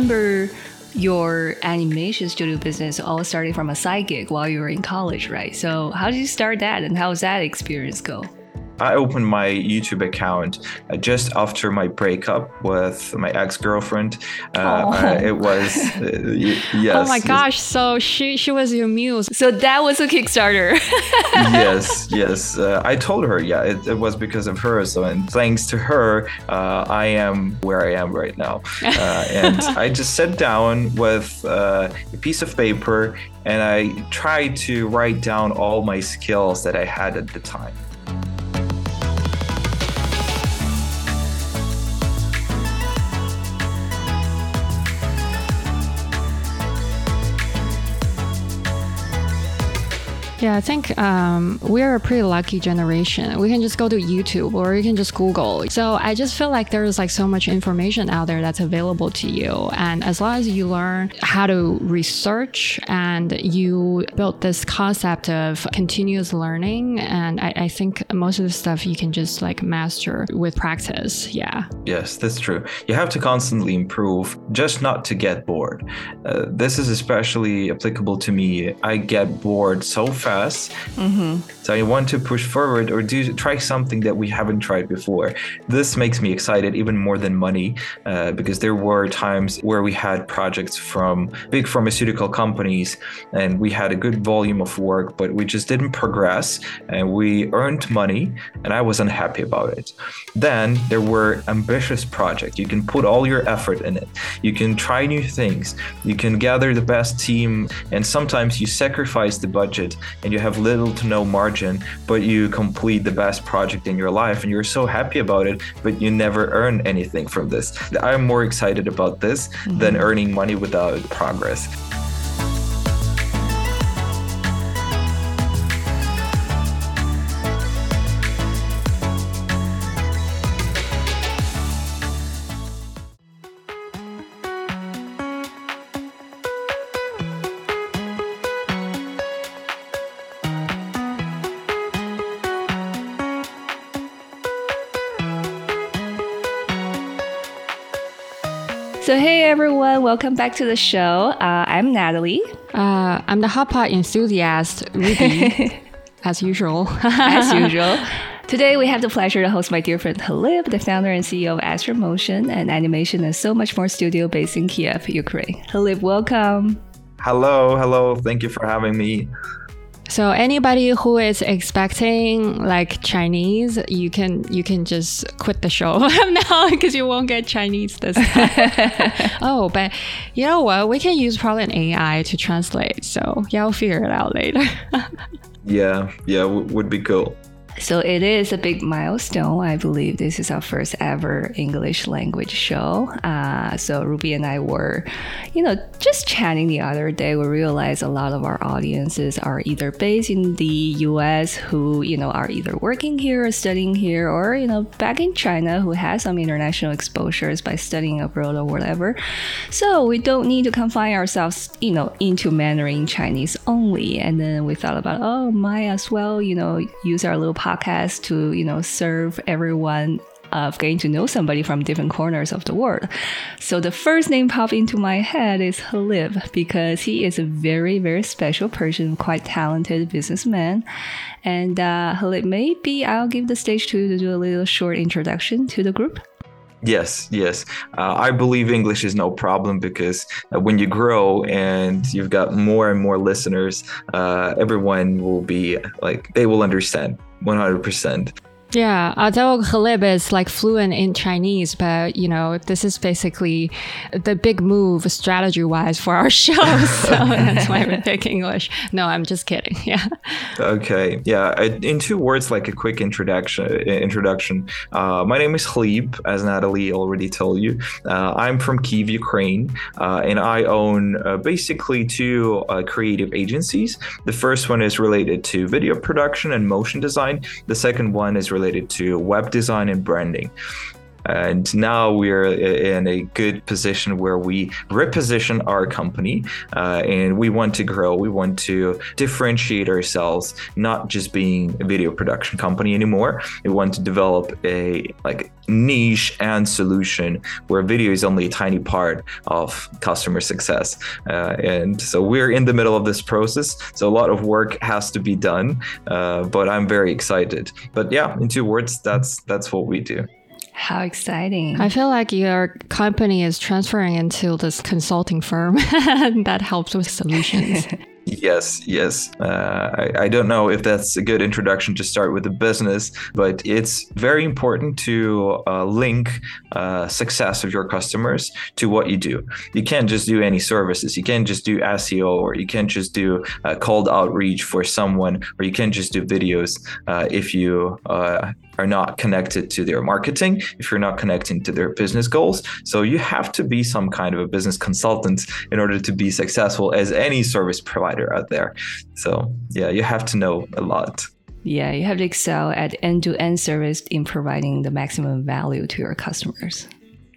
Remember your animation studio business all started from a side gig while you were in college, right? So how did you start that and how does that experience go? I opened my YouTube account uh, just after my breakup with my ex girlfriend. Uh, uh, it was uh, yes. Oh my gosh! So she she was your muse. So that was a Kickstarter. yes, yes. Uh, I told her, yeah, it, it, was because of her. So and thanks to her, uh, I am where I am right now. and I just sat down with a piece of paper and I tried to write down all my skills that I had at the time. Yeah, I think um, we're a pretty lucky generation. We can just go to YouTube or you can just Google. So I just feel like there's like so much information out there that's available to you. And as long as you learn how to research and you build this concept of continuous learning, and I, I think most of the stuff you can just like master with practice. Yeah. Yes, that's true. You have to constantly improve just not to get bored. Uh, this is especially applicable to me. I get bored so fast Mm-hmm. So I want to push forward or do try something that we haven't tried before. This makes me excited even more than money uh, because there were times where we had projects from big pharmaceutical companies and we had a good volume of work, but we just didn't progress and we earned money and I was unhappy about it. Then there were ambitious projects. You can put all your effort in it. You can try new things. You can gather the best team and sometimes you sacrifice the budget and you have little to no margin, but you complete the best project in your life and you're so happy about it, but you never earn anything from this. I'm more excited about this mm-hmm. than earning money without progress. So, hey everyone, welcome back to the show. Uh, I'm Natalie. Uh, I'm the hot pot enthusiast, Ruby, as usual. as usual. Today, we have the pleasure to host my dear friend Hlib, the founder and CEO of AstraMotion and Animation and so much more studio based in Kiev, Ukraine. Hlib, welcome. Hello, hello. Thank you for having me. So anybody who is expecting like Chinese, you can you can just quit the show now because you won't get Chinese this time. oh, but you know what? We can use probably an AI to translate. So yeah, we'll figure it out later. yeah, yeah, would be cool. So it is a big milestone. I believe this is our first ever English language show. Uh, so Ruby and I were, you know, just chatting the other day. We realized a lot of our audiences are either based in the U.S. who, you know, are either working here or studying here, or you know, back in China who has some international exposures by studying abroad or whatever. So we don't need to confine ourselves, you know, into Mandarin Chinese only. And then we thought about, oh, might as well, you know, use our little podcast to, you know, serve everyone of getting to know somebody from different corners of the world. So the first name popped into my head is Hlib because he is a very, very special person, quite talented businessman. And uh, Hlib, maybe I'll give the stage to you to do a little short introduction to the group. Yes, yes. Uh, I believe English is no problem because uh, when you grow and you've got more and more listeners, uh, everyone will be like, they will understand 100%. Yeah, although Hlib is like fluent in Chinese, but you know, this is basically the big move strategy wise for our show. So that's why we pick English. No, I'm just kidding. Yeah. Okay. Yeah. In two words, like a quick introduction. Introduction. Uh, my name is Hlib, as Natalie already told you. Uh, I'm from Kiev, Ukraine, uh, and I own uh, basically two uh, creative agencies. The first one is related to video production and motion design. The second one is related related to web design and branding. And now we're in a good position where we reposition our company uh, and we want to grow. We want to differentiate ourselves, not just being a video production company anymore. We want to develop a like niche and solution where video is only a tiny part of customer success. Uh, and so we're in the middle of this process. So a lot of work has to be done, uh, but I'm very excited. But yeah, in two words, that's that's what we do. How exciting. I feel like your company is transferring into this consulting firm that helps with solutions. Yes, yes. Uh, I, I, don't know if that's a good introduction to start with the business, but it's very important to uh, link uh, success of your customers to what you do. You can't just do any services. You can't just do SEO, or you can't just do uh, cold outreach for someone, or you can't just do videos uh, if you uh, are not connected to their marketing, if you're not connecting to their business goals. So you have to be some kind of a business consultant in order to be successful as any service provider out there. So yeah, you have to know a lot. Yeah, you have to excel at end to end service in providing the maximum value to your customers.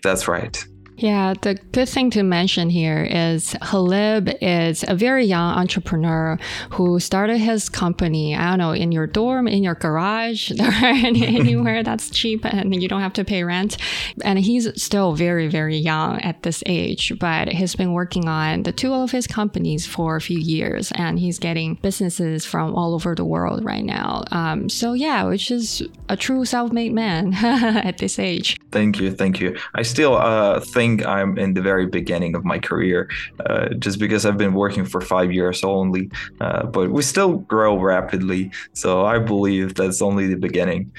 That's right. Yeah, the good thing to mention here is Hlib is a very young entrepreneur who started his company, I don't know, in your dorm, in your garage, anywhere that's cheap and you don't have to pay rent. And he's still very, very young at this age, but he's been working on the two of his companies for a few years and he's getting businesses from all over the world right now. Um, so, yeah, which is a true self made man at this age. Thank you. Thank you. I still uh, think think I'm in the very beginning of my career, uh, just because I've been working for five years only. Uh, but we still grow rapidly, so I believe that's only the beginning.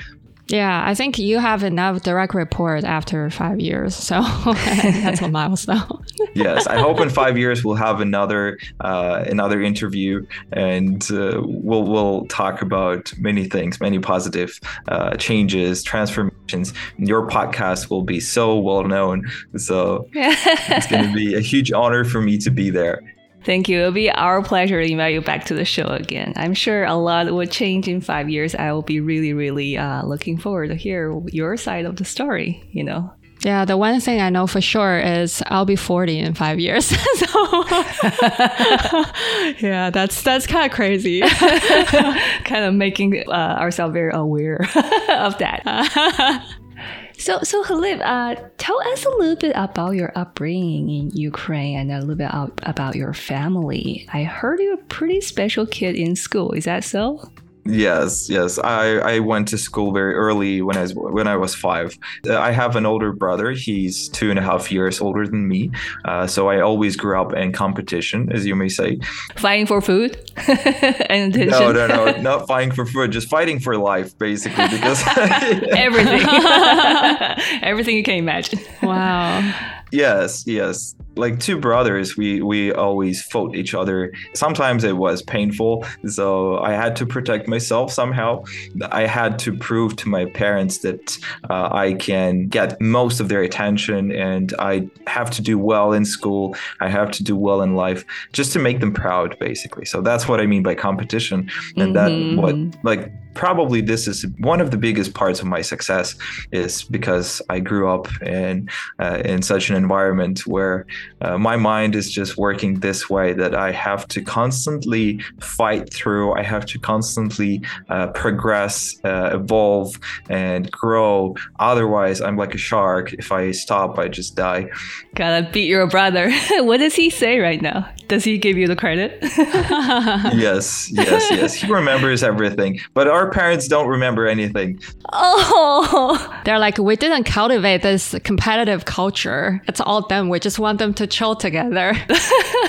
Yeah, I think you have enough direct report after five years, so that's a milestone. yes, I hope in five years we'll have another uh, another interview, and uh, we'll we'll talk about many things, many positive uh, changes, transformations. Your podcast will be so well known, so it's going to be a huge honor for me to be there. Thank you. It'll be our pleasure to invite you back to the show again. I'm sure a lot will change in five years. I will be really, really uh, looking forward to hear your side of the story. You know. Yeah, the one thing I know for sure is I'll be 40 in five years. so yeah, that's that's kind of crazy. kind of making uh, ourselves very aware of that. So, so Hlib, uh, tell us a little bit about your upbringing in Ukraine and a little bit about your family. I heard you're a pretty special kid in school. Is that so? Yes, yes. I, I went to school very early when I was when I was five. Uh, I have an older brother. He's two and a half years older than me. Uh, so I always grew up in competition, as you may say. Fighting for food and attention. No, no, no, not fighting for food. Just fighting for life, basically, because everything, everything you can imagine. Wow. Yes, yes. Like two brothers we we always fought each other. Sometimes it was painful so i had to protect myself somehow. I had to prove to my parents that uh, i can get most of their attention and i have to do well in school. I have to do well in life just to make them proud basically. So that's what i mean by competition. And mm-hmm. that what like probably this is one of the biggest parts of my success is because I grew up in uh, in such an environment where uh, my mind is just working this way that I have to constantly fight through. I have to constantly uh, progress, uh, evolve, and grow. Otherwise, I'm like a shark. If I stop, I just die. Gotta beat your brother. what does he say right now? Does he give you the credit? yes, yes, yes. He remembers everything, but our parents don't remember anything. Oh, they're like, we didn't cultivate this competitive culture. It's all them. We just want them to chill together.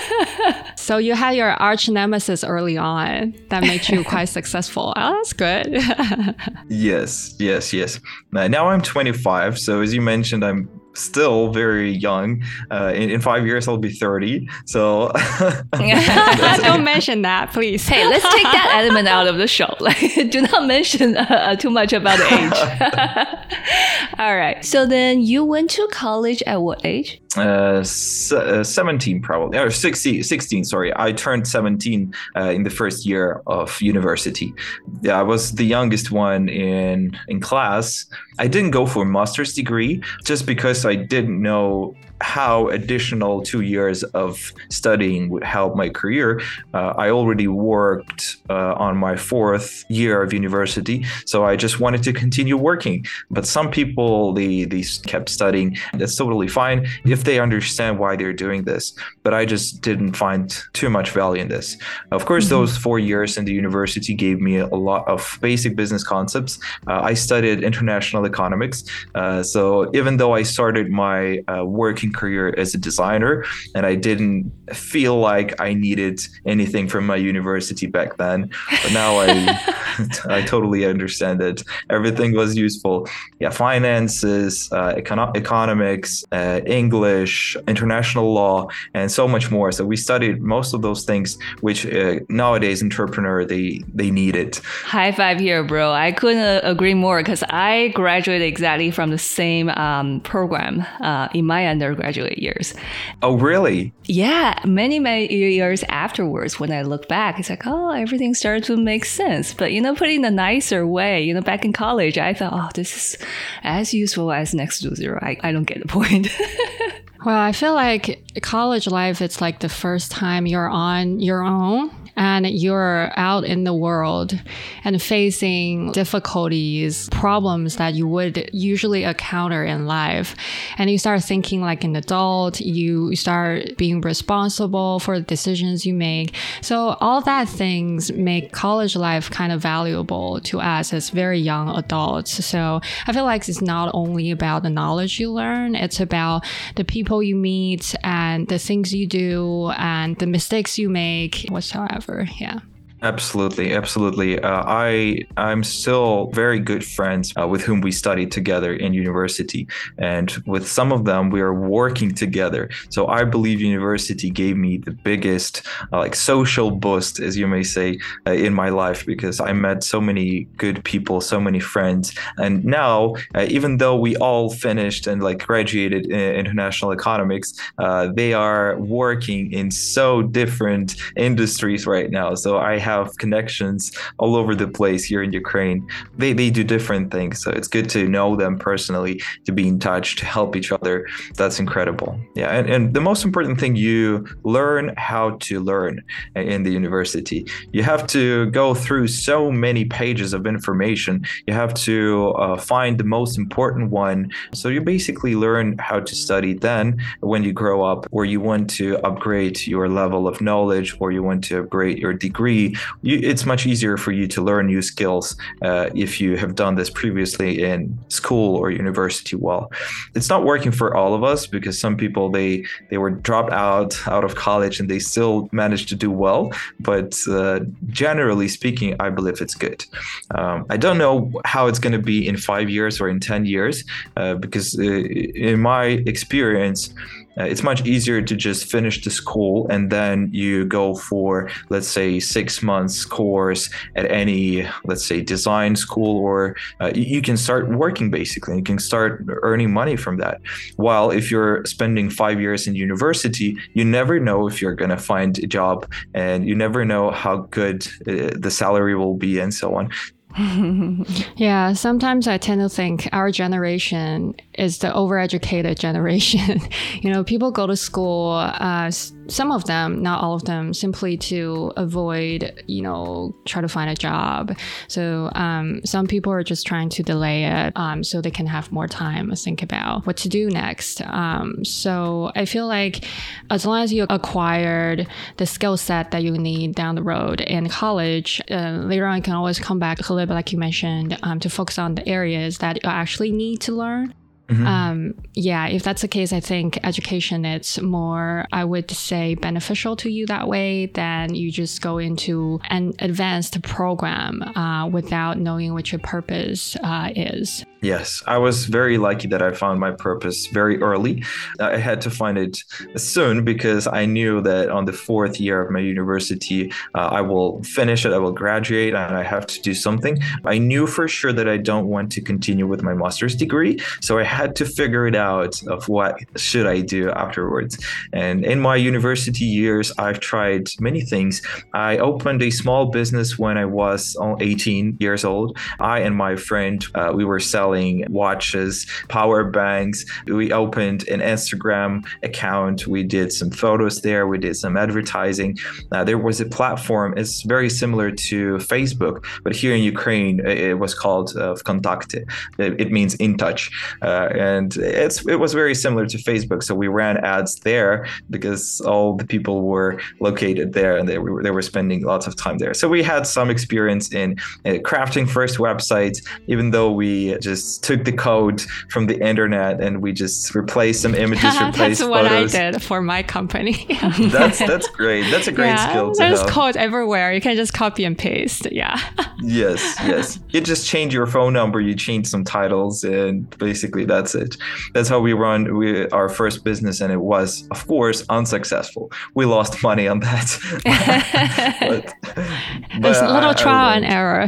so you had your arch nemesis early on that made you quite successful. Oh, that's good. yes, yes, yes. Now I'm 25. So as you mentioned, I'm still very young. Uh, in, in, five years, I'll be 30. So don't mention that, please. Hey, let's take that element out of the show. Like, do not mention uh, too much about the age. All right. So then you went to college at what age? Uh, 17 probably or 16, 16 sorry. I turned 17 uh, in the first year of university. Yeah i was the youngest one in in class. I didn't go for a master's degree just because i didn't know how additional two years of studying would help my career. Uh, I already worked uh, on my fourth year of university, so I just wanted to continue working. But some people they they kept studying. That's totally fine if they understand why they're doing this. But I just didn't find too much value in this. Of course, mm-hmm. those four years in the university gave me a lot of basic business concepts. Uh, I studied international economics, uh, so even though I started my uh, working career as a designer, and I didn't feel like I needed anything from my university back then. But now I I totally understand that everything was useful. Yeah, finances, uh, econo- economics, uh, English, international law, and so much more. So we studied most of those things, which uh, nowadays entrepreneur they they need it. High five here, bro! I couldn't agree more because I graduated exactly from the same um, program uh, in my undergrad undergraduate years. Oh, really? Yeah, many, many years afterwards, when I look back, it's like, oh, everything started to make sense. But, you know, put it in a nicer way. You know, back in college, I thought, oh, this is as useful as next to zero. I, I don't get the point. well, I feel like college life, it's like the first time you're on your own and you're out in the world and facing difficulties, problems that you would usually encounter in life. And you start thinking like an adult, you start being responsible for the decisions you make. So all that things make college life kind of valuable to us as very young adults. So I feel like it's not only about the knowledge you learn, it's about the people you meet and the things you do and the mistakes you make whatsoever whatever. Yeah. Absolutely, absolutely. Uh, I I'm still very good friends uh, with whom we studied together in university, and with some of them we are working together. So I believe university gave me the biggest uh, like social boost, as you may say, uh, in my life because I met so many good people, so many friends, and now uh, even though we all finished and like graduated in international economics, uh, they are working in so different industries right now. So I have connections all over the place here in Ukraine. They, they do different things. So it's good to know them personally, to be in touch, to help each other. That's incredible. Yeah. And, and the most important thing, you learn how to learn in the university. You have to go through so many pages of information. You have to uh, find the most important one. So you basically learn how to study then when you grow up, or you want to upgrade your level of knowledge, or you want to upgrade your degree, you, it's much easier for you to learn new skills uh, if you have done this previously in school or university well. It's not working for all of us because some people they they were dropped out out of college and they still managed to do well. But uh, generally speaking i believe it's good. Um, i don't know how it's going to be in five years or in 10 years uh, because uh, in my experience uh, it's much easier to just finish the school and then you go for let's say six months course at any let's say design school or uh, you can start working basically. You can start earning money from that. While if you're spending five years in university you never know if you're going to find a job and you never know how good uh, the salary will be and so on yeah, sometimes I tend to think our generation is the overeducated generation. you know, people go to school, uh, some of them, not all of them, simply to avoid, you know, try to find a job. So um, some people are just trying to delay it um, so they can have more time to think about what to do next. Um, so I feel like as long as you acquired the skill set that you need down the road in college, uh, later on you can always come back a little bit, like you mentioned, um, to focus on the areas that you actually need to learn. Mm-hmm. Um, yeah, if that's the case, I think education it's more, I would say, beneficial to you that way than you just go into an advanced program uh, without knowing what your purpose uh, is. Yes, I was very lucky that I found my purpose very early. I had to find it soon because I knew that on the fourth year of my university, uh, I will finish it, I will graduate, and I have to do something. I knew for sure that I don't want to continue with my master's degree, so I had to figure it out of what should I do afterwards. And in my university years, I've tried many things. I opened a small business when I was 18 years old. I and my friend, uh, we were selling selling watches, power banks. We opened an Instagram account. We did some photos there. We did some advertising. Uh, there was a platform. It's very similar to Facebook, but here in Ukraine, it was called uh, Vkontakte. It, means in touch, uh, and it's it was very similar to Facebook. So we ran ads there because all the people were located there, and they were they were spending lots of time there. So we had some experience in uh, crafting first websites, even though we just just took the code from the internet and we just replaced some images, replaced That's photos. what I did for my company. that's that's great. That's a great yeah, skill. there's have. code everywhere. You can just copy and paste. Yeah. yes, yes. You just change your phone number, you change some titles, and basically that's it. That's how we run we, our first business, and it was, of course, unsuccessful. We lost money on that. but, but There's a little I, trial I and error.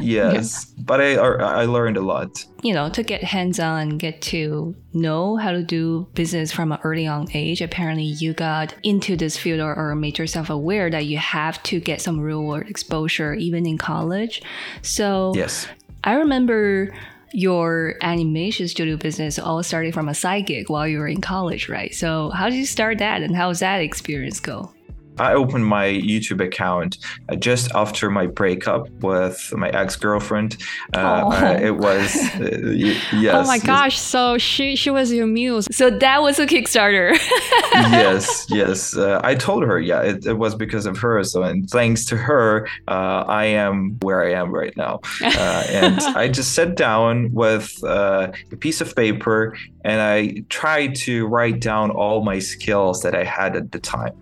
yes, yeah. but I I learned learned a lot. You know, to get hands on, get to know how to do business from an early on age. Apparently, you got into this field or, or made yourself aware that you have to get some real world exposure even in college. So, yes, I remember your animation studio business all started from a side gig while you were in college, right? So, how did you start that and how does that experience go? I opened my YouTube account uh, just after my breakup with my ex girlfriend. Uh, uh, it was uh, yes. Oh my gosh! So she she was your muse. So that was a Kickstarter. yes, yes. Uh, I told her, yeah, it, it, was because of her. So and thanks to her, uh, I am where I am right now. and I just sat down with a piece of paper and I tried to write down all my skills that I had at the time.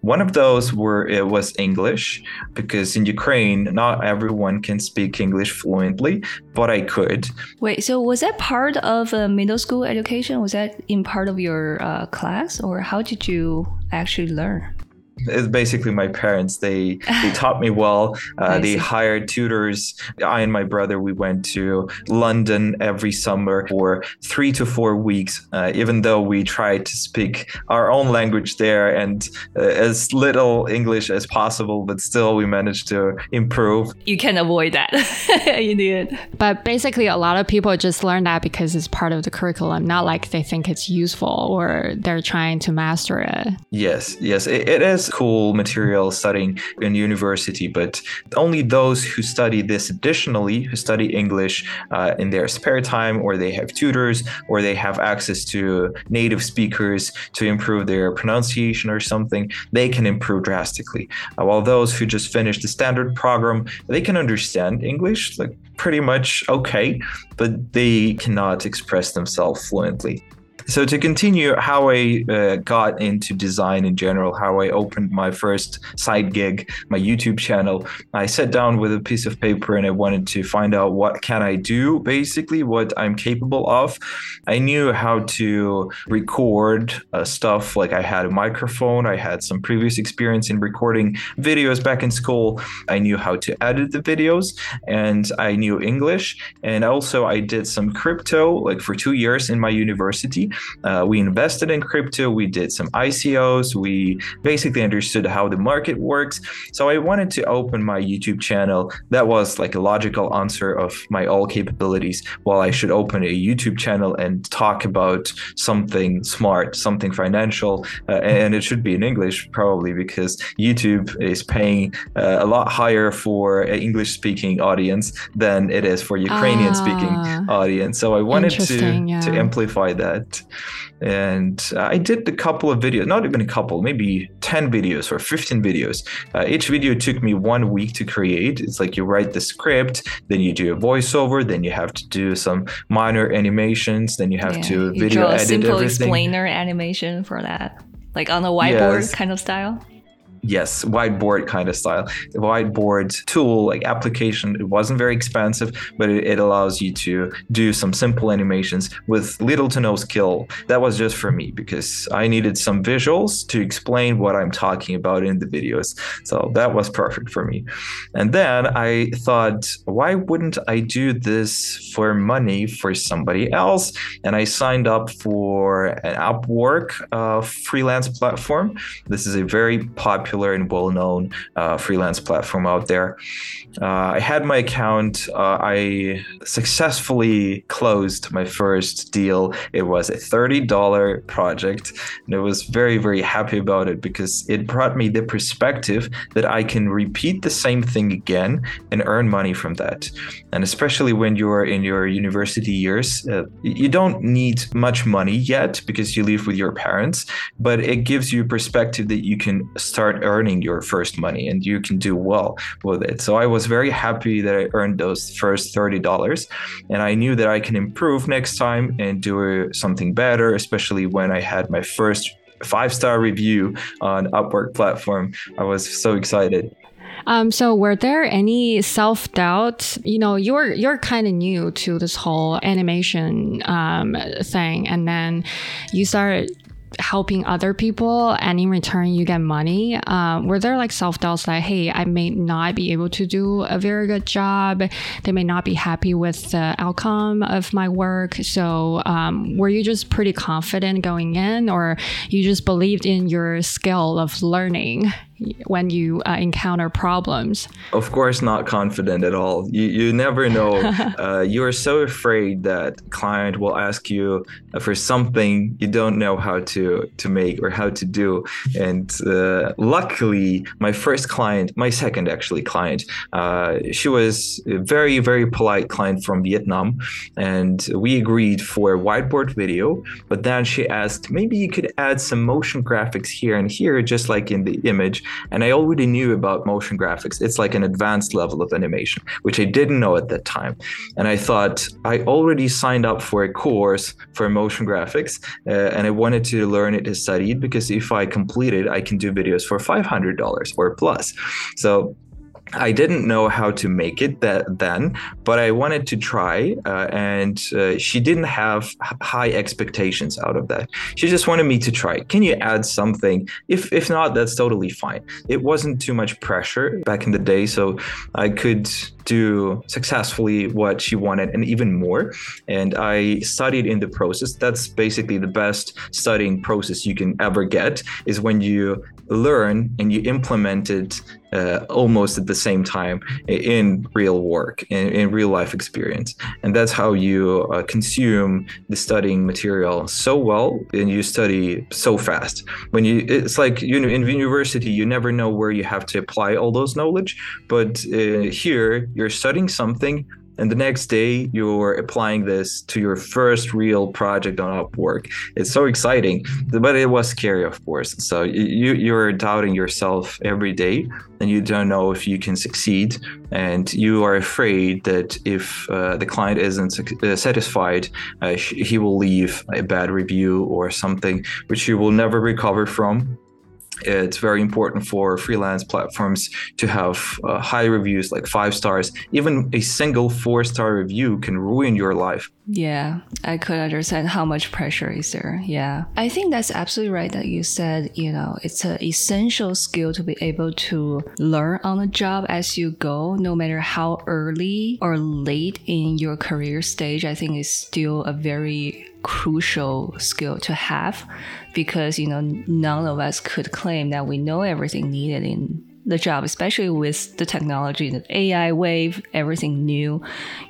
One of those were it was English because in Ukraine not everyone can speak English fluently, but I could. Wait, so was that part of a middle school education? Was that in part of your uh, class, or how did you actually learn? It's basically my parents. They they taught me well. Uh, they hired tutors. I and my brother we went to london every summer for three to four weeks uh, even though we tried to speak our own language there and uh, as little english as possible but still we managed to improve. You can avoid that. You did. But basically a lot of people just learn that because it's part of the curriculum not like they think it's useful or they're trying to master it. Yes yes. It, it is cool material studying in university, but only those who study this additionally, who study English uh, in their spare time, or they have tutors, or they have access to native speakers to improve their pronunciation or something, they can improve drastically. Uh, while those who just finish the standard program, they can understand English like pretty much okay, but they cannot express themselves fluently. So to continue, how I uh, got into design in general, how I opened my first side gig, my YouTube channel, I sat down with a piece of paper and I wanted to find out what can I do, basically what I'm capable of. I knew how to record uh, stuff, like I had a microphone, I had some previous experience in recording videos back in school. I knew how to edit the videos, and I knew English, and also I did some crypto, like for two years in my university. Uh, we invested in crypto, we did some ICOs, we basically understood how the market works. So I wanted to open my YouTube channel. That was like a logical answer of my all capabilities. Well, I should open a YouTube channel and talk about something smart, something financial, uh, and it should be in English probably because YouTube is paying uh, a lot higher for an English speaking audience than it is for Ukrainian speaking ah, audience. So I wanted to yeah. to amplify that and I did a couple of videos, not even a couple, maybe 10 videos or 15 videos. Uh, each video took me one week to create. It's like you write the script, then you do a voiceover, then you have to do some minor animations, then you have yeah, to video you draw a simple everything. explainer animation for that, like on a whiteboard yes. kind of style. Yes, whiteboard kind of style. The whiteboard tool, like application, it wasn't very expensive, but it, it allows you to do some simple animations with little to no skill. That was just for me because I needed some visuals to explain what I'm talking about in the videos. So that was perfect for me. And then I thought, why wouldn't I do this for money for somebody else? And I signed up for an Upwork uh, freelance platform. This is a very popular and well known uh, freelance platform out there. Uh, I had my account. Uh, I successfully closed my first deal. It was a $30 project, and I was very, very happy about it because it brought me the perspective that I can repeat the same thing again and earn money from that. And especially when you're in your university years, uh, you don't need much money yet because you live with your parents, but it gives you perspective that you can start earning your first money and you can do well with it. So I was very happy that I earned those first $30 and I knew that I can improve next time and do something better, especially when I had my first five star review on Upwork platform. I was so excited. Um, so were there any self doubt? You know, you're you're kind of new to this whole animation um, thing, and then you started helping other people and in return you get money. Um, were there like self-doubts like hey i may not be able to do a very good job? They may not be happy with the outcome of my work. So um, were you just pretty confident going in or you just believed in your skill of learning when you uh, encounter problems? Of course, not confident at all. You, you never know. uh, you're so afraid that client will ask you for something you don't know how to to make or how to do. And uh, luckily, my first client, my second actually client, uh, she was a very very polite client from Vietnam, and we agreed for a whiteboard video. But then she asked, maybe you could add some motion graphics here and here, just like in the image. And I already knew about motion graphics. It's like an advanced level of animation, which I didn't know at that time. And I thought I already signed up for a course for motion graphics, uh, and I wanted to learn it to study it because if I complete it, I can do videos for $500 or plus. So I didn't know how to make it that then, but I wanted to try, uh, and uh, she didn't have high expectations out of that. She just wanted me to try. Can you add something? If if not, that's totally fine. It wasn't too much pressure back in the day, so I could do successfully what she wanted and even more. And I studied in the process. That's basically the best studying process you can ever get is when you learn and you implement it uh, almost at the same time in real work in, in real life experience. And that's how you uh, consume the studying material so well and you study so fast. When you it's like you know in university you never know where you have to apply all those knowledge but uh, here you're studying something and the next day you're applying this to your first real project on upwork. It's so exciting but it was scary of course. So you you're doubting yourself every day and you don't know if you can succeed. And you are afraid that if uh, the client isn't uh, satisfied uh, he will leave a bad review or something which you will never recover from it's very important for freelance platforms to have uh, high reviews like five stars. Even a single four star review can ruin your life. Yeah i could understand how much pressure is there. Yeah. I think that's absolutely right that you said you know it's an essential skill to be able to learn on the job as you go no matter how early or late in your career stage. I think it's still a very crucial skill to have because you know none of us could claim that we know everything needed in the job, especially with the technology, the AI wave, everything new.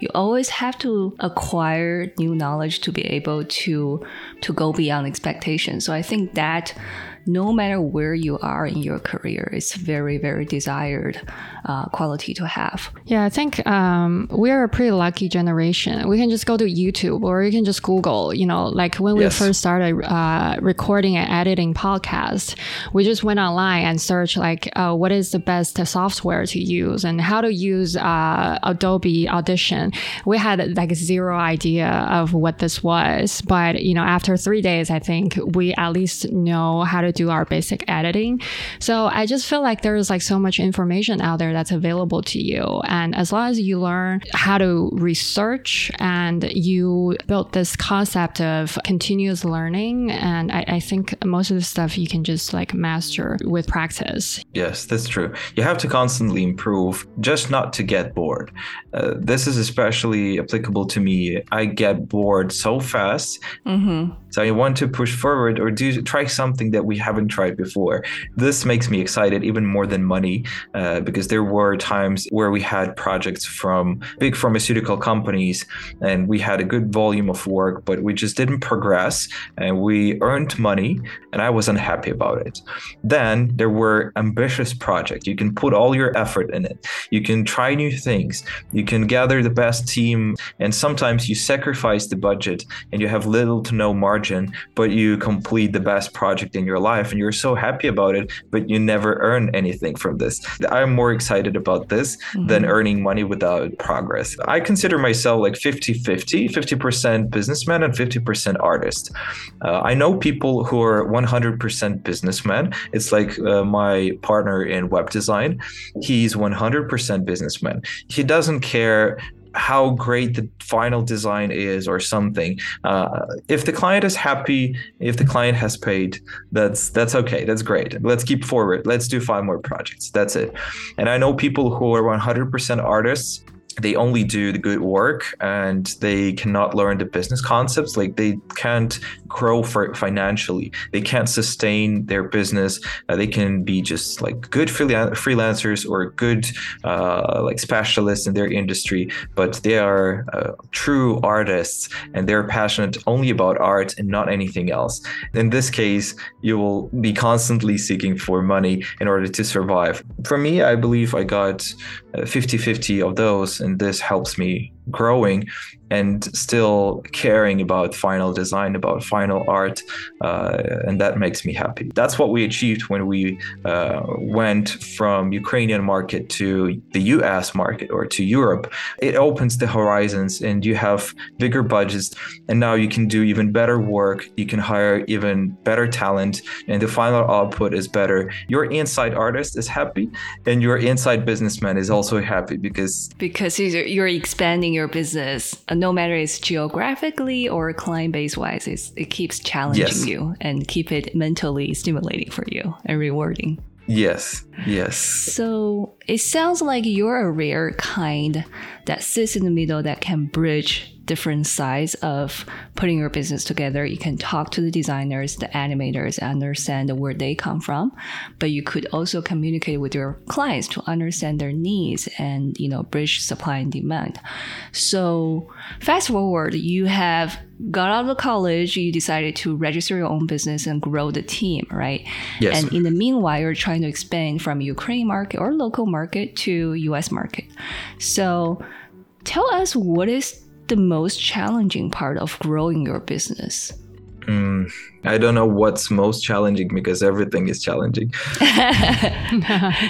You always have to acquire new knowledge to be able to to go beyond expectations. So I think that no matter where you are in your career, it's very, very desired uh, quality to have. Yeah, I think um, we are a pretty lucky generation. We can just go to YouTube or you can just Google, you know, like when yes. we first started uh, recording and editing podcast, we just went online and searched like uh, what is the best software to use and how to use uh, Adobe Audition. We had like zero idea of what this was, but you know, after three days, I think we at least know how to to do our basic editing. So I just feel like there is like so much information out there that's available to you. And as long as you learn how to research and you build this concept of continuous learning, and I, I think most of the stuff you can just like master with practice. Yes, that's true. You have to constantly improve just not to get bored. Uh, this is especially applicable to me. I get bored so fast. Mm-hmm. So I want to push forward or do try something that we haven't tried before. This makes me excited even more than money uh, because there were times where we had projects from big pharmaceutical companies and we had a good volume of work, but we just didn't progress and we earned money and I was unhappy about it. Then there were ambitious projects. You can put all your effort in it. You can try new things. You can gather the best team and sometimes you sacrifice the budget and you have little to no margin but you complete the best project in your life and you're so happy about it, but you never earn anything from this. I'm more excited about this mm-hmm. than earning money without progress. I consider myself like 50 50, 50% businessman and 50% artist. Uh, I know people who are 100% businessman. It's like uh, my partner in web design. He's 100% businessman. He doesn't care how great the final design is or something. Uh, if the client is happy if the client has paid that's that's okay. That's great. Let's keep forward. Let's do five more projects. That's it. And i know people who are 100% artists they only do the good work and they cannot learn the business concepts. Like they can't grow for financially. They can't sustain their business. Uh, they can be just like good freelancers or good uh, like specialists in their industry but they are uh, true artists and they're passionate only about art and not anything else. In this case you will be constantly seeking for money in order to survive. For me i believe i got 50-50 uh, of those and this helps me growing and still caring about final design, about final art, uh, and that makes me happy. That's what we achieved when we uh, went from Ukrainian market to the U.S. market or to Europe. It opens the horizons, and you have bigger budgets, and now you can do even better work. You can hire even better talent, and the final output is better. Your inside artist is happy, and your inside businessman is also happy because because you're expanding your business, uh, no matter it's geographically or client base wise, it keeps challenging yes. you and keep it mentally stimulating for you and rewarding. Yes, yes. So it sounds like you're a rare kind that sits in the middle that can bridge different sides of putting your business together. You can talk to the designers, the animators, understand where they come from, but you could also communicate with your clients to understand their needs and you know bridge supply and demand. So fast forward, you have got out of college, you decided to register your own business and grow the team, right? Yes. And in the meanwhile, you're trying to expand from Ukraine market or local market to US market. So tell us what is the most challenging part of growing your business? Mm, I don't know what's most challenging because everything is challenging.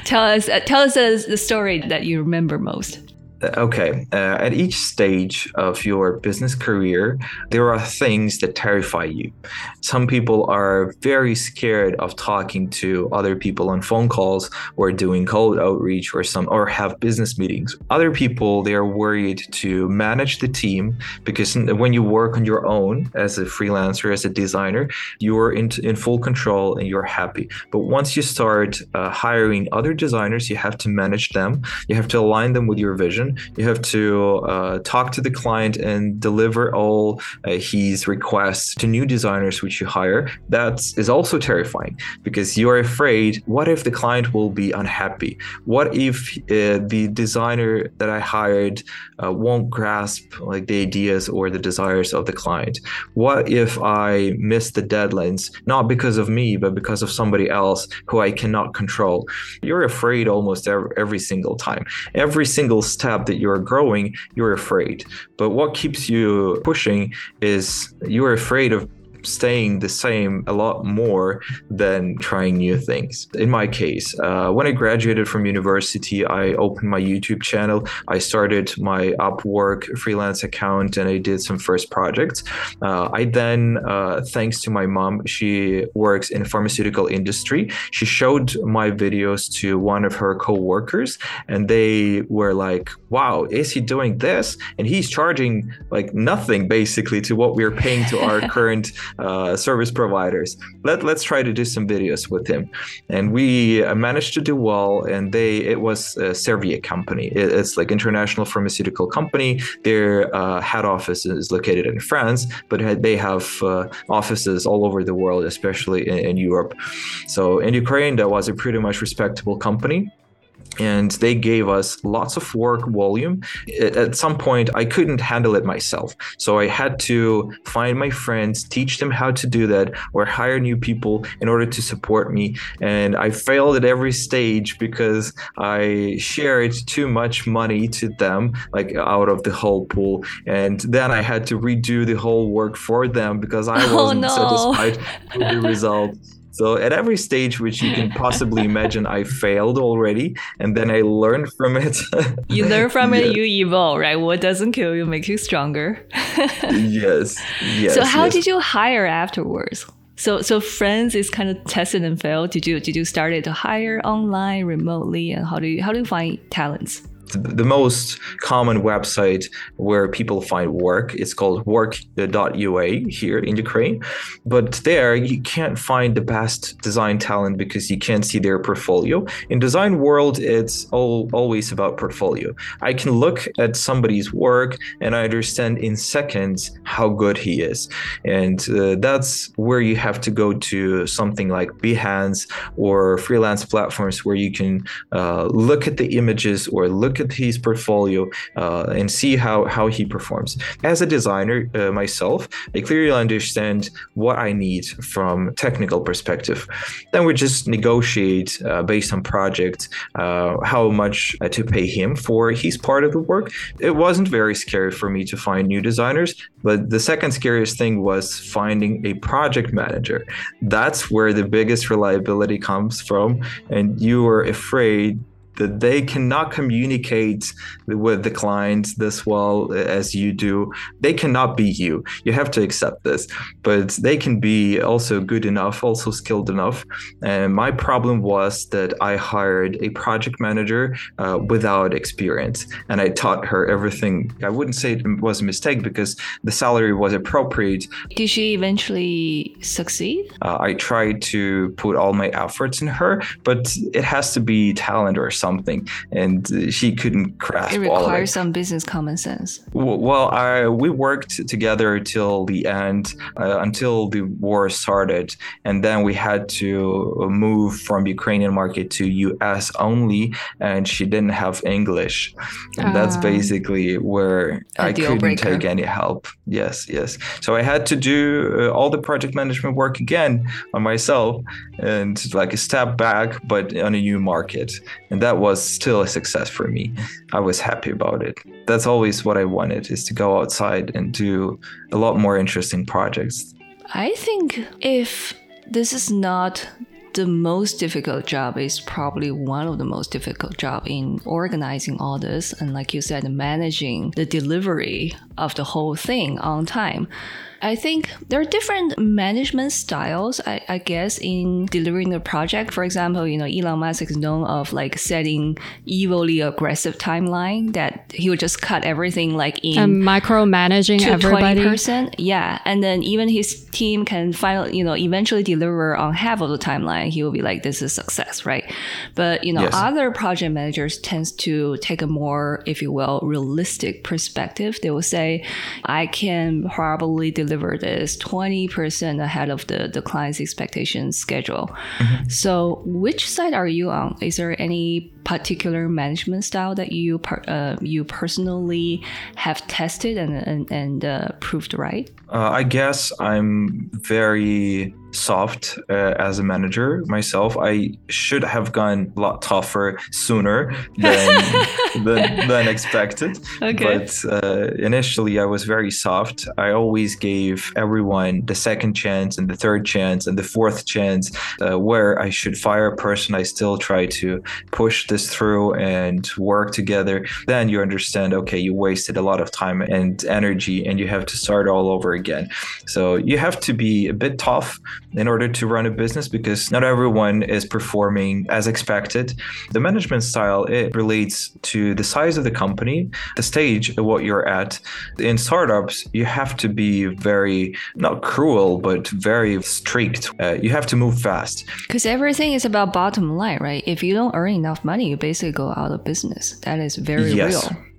tell us, uh, tell us uh, the story that you remember most okay, uh, at each stage of your business career, there are things that terrify you. Some people are very scared of talking to other people on phone calls or doing cold outreach or some or have business meetings. Other people they are worried to manage the team because when you work on your own as a freelancer as a designer, you're in, in full control and you're happy. But once you start uh, hiring other designers, you have to manage them. You have to align them with your vision you have to uh, talk to the client and deliver all uh, his requests to new designers which you hire. That is also terrifying because you are afraid what if the client will be unhappy? What if uh, the designer that I hired uh, won't grasp like the ideas or the desires of the client? What if I miss the deadlines not because of me but because of somebody else who I cannot control? You're afraid almost every, every single time. Every single step that you're growing, you're afraid. But what keeps you pushing is you're afraid of staying the same a lot more than trying new things. In my case, uh, when I graduated from university, I opened my YouTube channel. I started my Upwork freelance account and I did some first projects. Uh, I then, uh, thanks to my mom, she works in pharmaceutical industry. She showed my videos to one of her co-workers and they were like, wow, is he doing this? And he's charging like nothing basically to what we're paying to our current uh, service providers. Let, let's try to do some videos with him. And we uh, managed to do well. And they, it was a Servier company. It, it's like international pharmaceutical company. Their uh, head office is located in France, but they have uh, offices all over the world, especially in, in Europe. So in Ukraine, that was a pretty much respectable company and they gave us lots of work volume. At some point, I couldn't handle it myself. So I had to find my friends, teach them how to do that, or hire new people in order to support me. And I failed at every stage because I shared too much money to them, like out of the whole pool. And then I had to redo the whole work for them because I oh, wasn't oh, no. satisfied with the result. So at every stage which you can possibly imagine, I failed already, and then I learned from it. you learn from it, you evolve, right? What doesn't kill you makes you stronger. yes. Yes. So how yes. did you hire afterwards? So so friends is kind of tested and failed. Did you did you start it to hire online, remotely, and how do you how do you find talents? The most common website where people find work. It's called work.ua here in Ukraine. But there you can't find the best design talent because you can't see their portfolio. In design world, it's all, always about portfolio. I can look at somebody's work and I understand in seconds how good he is. And uh, that's where you have to go to something like Behance or freelance platforms where you can uh, look at the images or look at his portfolio uh, and see how how he performs. As a designer uh, myself, I clearly understand what I need from technical perspective. Then we just negotiate uh, based on project uh, how much uh, to pay him for his part of the work. It wasn't very scary for me to find new designers, but the second scariest thing was finding a project manager. That's where the biggest reliability comes from, and you are afraid that they cannot communicate with the client this well as you do. They cannot be you. You have to accept this, but they can be also good enough, also skilled enough. And my problem was that I hired a project manager uh, without experience, and I taught her everything. I wouldn't say it was a mistake because the salary was appropriate. Did she eventually succeed? Uh, I tried to put all my efforts in her, but it has to be talent or something, and she couldn't grasp. It requires it. some business common sense. Well, I, we worked together till the end, uh, until the war started, and then we had to move from Ukrainian market to U.S. only, and she didn't have English, and uh, that's ah. basically where I couldn't breaker. take any help. Yes, yes. So I had to do uh, all the project management work again on myself, and like a step back, but on a new market, and that that was still a success for me. I was happy about it. That's always what I wanted is to go outside and do a lot more interesting projects. I think if this is not the most difficult job is probably one of the most difficult job in organizing all this and like you said managing the delivery of the whole thing on time I think there are different management styles, I, I, guess, in delivering the project. For example, you know, Elon Musk is known of like setting evilly aggressive timeline that he would just cut everything like in and micromanaging everybody. 20%. Yeah, and then even his team can finally, you know, eventually deliver on half of the timeline. He will be like, "This is success," right? But you know, yes. other project managers tends to take a more, if you will, realistic perspective. They will say, "I can probably deliver." Deliver this 20% ahead of the, the client's expectation schedule. Mm-hmm. So, which side are you on? Is there any particular management style that you per, uh, you personally have tested and, and, and uh, proved right? Uh, I guess I'm very soft uh, as a manager myself. I should have gone a lot tougher sooner than than, than, expected. Okay. But uh, initially, I was very soft. I always gave everyone the second chance and the third chance and the fourth chance. Uh, where I should fire a person, I still try to push this through and work together. Then you understand, okay, you wasted a lot of time and energy, and you have to start all over again. So you have to be a bit tough in order to run a business because not everyone is performing as expected. The management style it relates to the size of the company, the stage of what you're at. In startups, you have to be very not cruel but very strict. Uh, you have to move fast because everything is about bottom line, right? If you don't earn enough money, you basically go out of business. That is very yes. real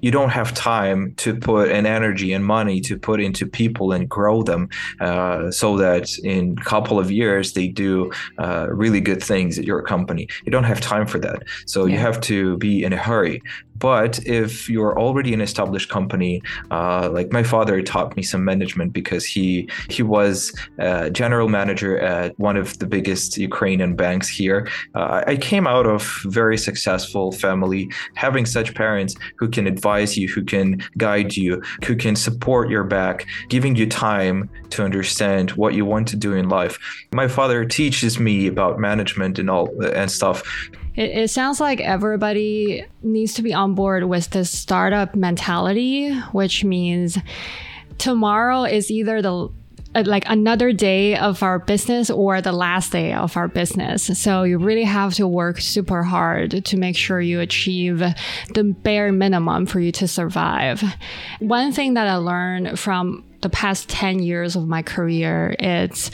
you don't have time to put an energy and money to put into people and grow them uh, so that in a couple of years they do uh, really good things at your company. You don't have time for that. So yeah. you have to be in a hurry but if you're already an established company, uh, like my father taught me some management because he he was general manager at one of the biggest Ukrainian banks here. Uh, I came out of very successful family, having such parents who can advise you, who can guide you, who can support your back, giving you time to understand what you want to do in life. My father teaches me about management and all and stuff it, it sounds like everybody needs to be on board with this startup mentality, which means tomorrow is either the uh, like another day of our business or the last day of our business. So you really have to work super hard to make sure you achieve the bare minimum for you to survive. One thing that I learned from the past 10 years of my career is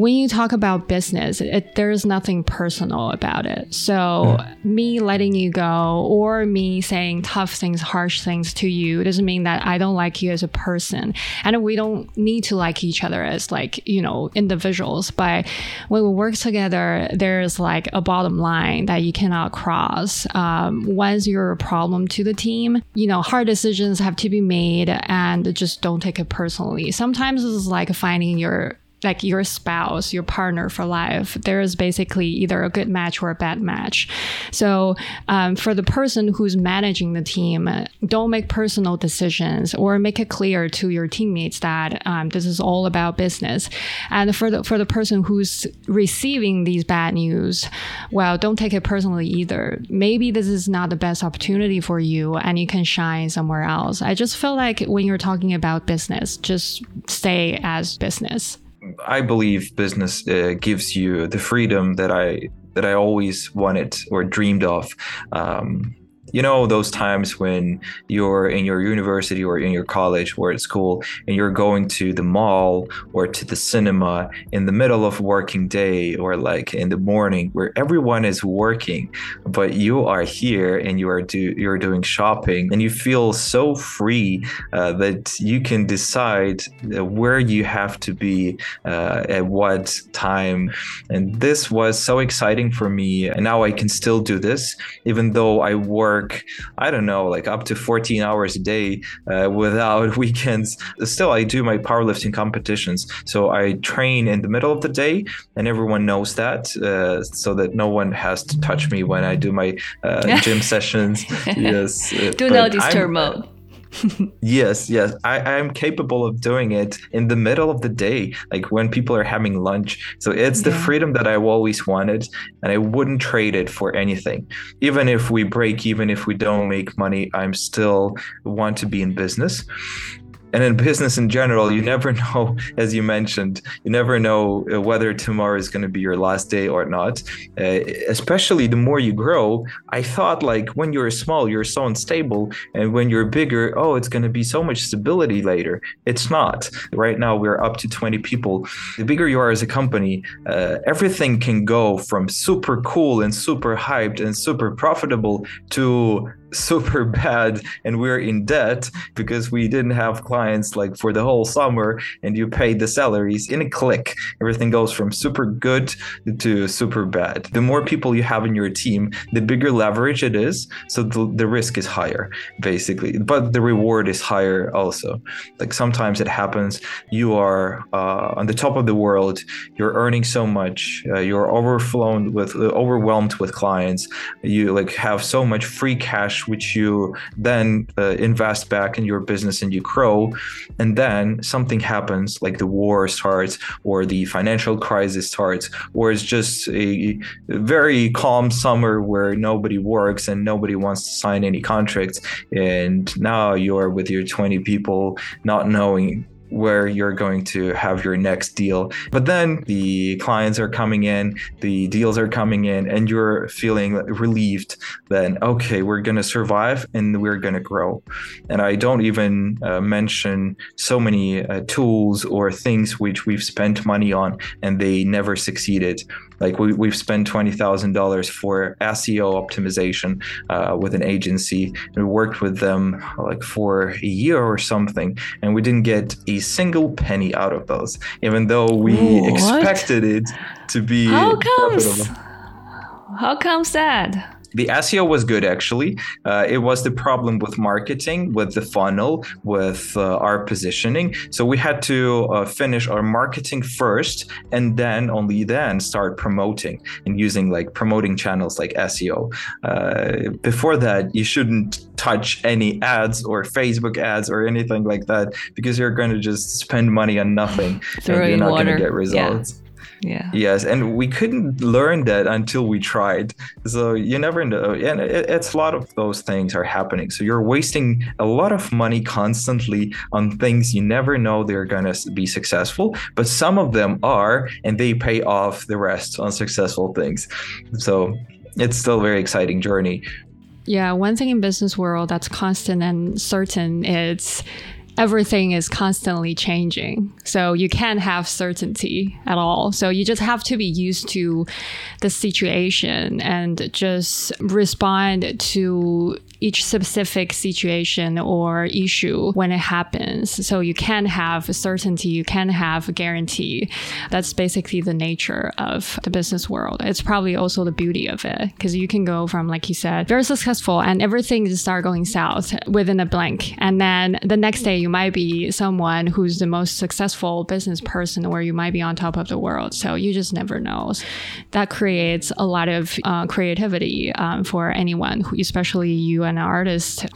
when you talk about business, it, there's nothing personal about it. So me letting you go or me saying tough things, harsh things to you doesn't mean that I don't like you as a person. And we don't need to like each other as like, you know, individuals. But when we work together, there's like a bottom line that you cannot cross. Um, once you're a problem to the team, you know, hard decisions have to be made and just don't take it personally. Sometimes it's like finding your like your spouse, your partner for life, there is basically either a good match or a bad match. So, um, for the person who's managing the team, don't make personal decisions or make it clear to your teammates that um, this is all about business. And for the for the person who's receiving these bad news, well, don't take it personally either. Maybe this is not the best opportunity for you, and you can shine somewhere else. I just feel like when you're talking about business, just stay as business. I believe business uh, gives you the freedom that I that I always wanted or dreamed of. Um, you know those times when you're in your university or in your college or at school and you're going to the mall or to the cinema in the middle of working day or like in the morning where everyone is working but you are here and you are do you're doing shopping and you feel so free uh, that you can decide uh, where you have to be uh, at what time. And this was so exciting for me and now I can still do this even though I work work, I don't know, like up to 14 hours a day uh, without weekends. Still, I do my powerlifting competitions. So I train in the middle of the day, and everyone knows that, uh, so that no one has to touch me when I do my uh, gym sessions. Yes. Do not disturb mode yes, yes. I, I'm capable of doing it in the middle of the day, like when people are having lunch. So it's yeah. the freedom that I've always wanted, and I wouldn't trade it for anything. Even if we break, even if we don't make money, I'm still want to be in business and in business in general, you never know, as you mentioned, you never know uh, whether tomorrow is going to be your last day or not. Uh, especially the more you grow, I thought like when you're small, you're so unstable, and when you're bigger, oh, it's going to be so much stability later. It's not. Right now, we're up to 20 people. The bigger you are as a company, uh, everything can go from super cool and super hyped and super profitable to super bad and we're in debt because we didn't have clients like for the whole summer and you paid the salaries in a click. Everything goes from super good to super bad. The more people you have in your team the bigger leverage it is so the, the risk is higher basically. But the reward is higher also. Like sometimes it happens you are uh, on the top of the world you're earning so much uh, you're overflown with uh, overwhelmed with clients you like have so much free cash which you then uh, invest back in your business and you grow. And then something happens, like the war starts, or the financial crisis starts, or it's just a very calm summer where nobody works and nobody wants to sign any contracts. And now you're with your 20 people, not knowing where you're going to have your next deal. But then the clients are coming in, the deals are coming in, and you're feeling relieved then, okay, we're going to survive and we're going to grow. And I don't even uh, mention so many uh, tools or things which we've spent money on and they never succeeded. Like we, we've spent $20,000 for SEO optimization uh, with an agency and we worked with them like for a year or something. And we didn't get a single penny out of those, even though we what? expected it to be. How comes? How comes that? The SEO was good actually. Uh, it was the problem with marketing, with the funnel, with uh, our positioning. So we had to uh, finish our marketing first, and then only then start promoting and using like promoting channels like SEO. Uh, before that, you shouldn't touch any ads or Facebook ads or anything like that because you're going to just spend money on nothing and you're not going to get results. Yeah yeah. Yes and we couldn't learn that until we tried. So you never know and it, it's a lot of those things are happening. So you're wasting a lot of money constantly on things you never know they're going to be successful but some of them are and they pay off the rest on successful things. So it's still a very exciting journey. Yeah one thing in business world that's constant and certain is everything is constantly changing. So you can't have certainty at all. So you just have to be used to the situation and just respond to each specific situation or issue when it happens. So you can have certainty, you can have a guarantee. That's basically the nature of the business world. It's probably also the beauty of it because you can go from, like you said, very successful and everything just start going south within a blink. And then the next day you might be someone who's the most successful business person or you might be on top of the world. So you just never know. That creates a lot of uh, creativity um, for anyone, who, especially you an artist,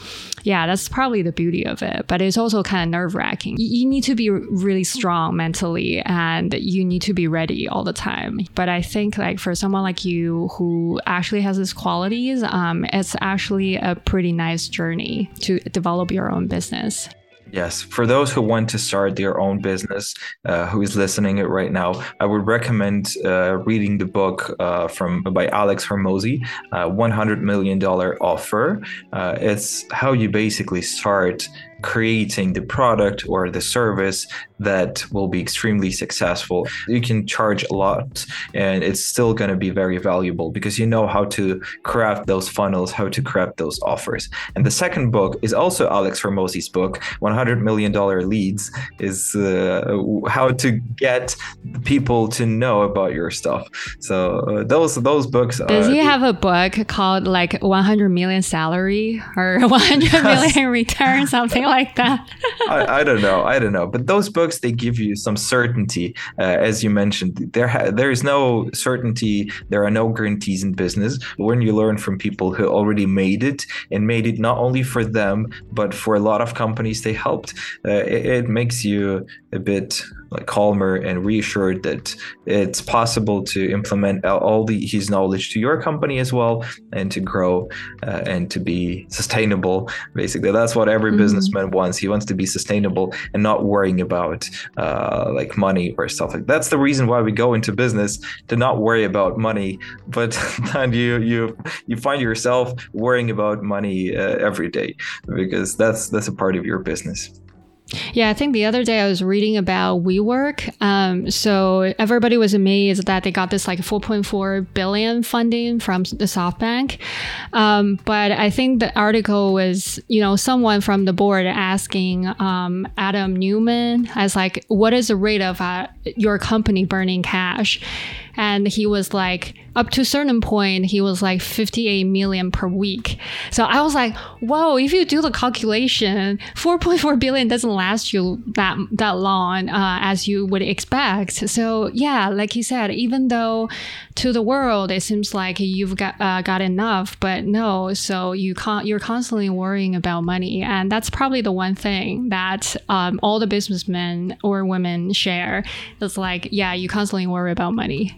yeah, that's probably the beauty of it. But it's also kind of nerve wracking. You need to be really strong mentally and you need to be ready all the time. But I think like for someone like you who actually has these qualities, um, it's actually a pretty nice journey to develop your own business. Yes, for those who want to start their own business, uh, who is listening it right now, I would recommend uh, reading the book uh, from by Alex Hormozi, uh, "100 Million Dollar Offer." Uh, it's how you basically start creating the product or the service that will be extremely successful. You can charge a lot and it's still going to be very valuable because you know how to craft those funnels, how to craft those offers. And the second book is also Alex Hormozi's book, $100 Million Leads, is uh, how to get people to know about your stuff. So uh, those those books. Does he have a book called like 100 million salary or 100 million return, something like like that. I, I, don't know. I don't know. But those books they give you some certainty, uh, as you mentioned. There ha- there is no certainty. There are no guarantees in business. When you learn from people who already made it and made it not only for them but for a lot of companies they helped, uh, it, it makes you a bit like calmer and reassured that it's possible to implement all the, his knowledge to your company as well and to grow uh, and to be sustainable basically. That's what every mm-hmm. businessman wants. He wants to be sustainable and not worrying about uh, like money or stuff like that's the reason why we go into business to not worry about money. But then you you you find yourself worrying about money uh, every day because that's that's a part of your business Yeah, I think the other day I was reading about WeWork. Um, so everybody was amazed that they got this like 4.4 billion funding from the SoftBank. Um, but I think the article was, you know, someone from the board asking um, Adam Neumann as like, what is the rate of uh, your company burning cash? And he was like up to a certain point he was like 58 million per week. So i was like whoa if you do the calculation 4.4 billion doesn't last you that that long uh, as you would expect. So yeah like he said even though to the world it seems like you've got uh, got enough but no so you can't you're constantly worrying about money. And that's probably the one thing that um, all the businessmen or women share. It's like yeah you constantly worry about money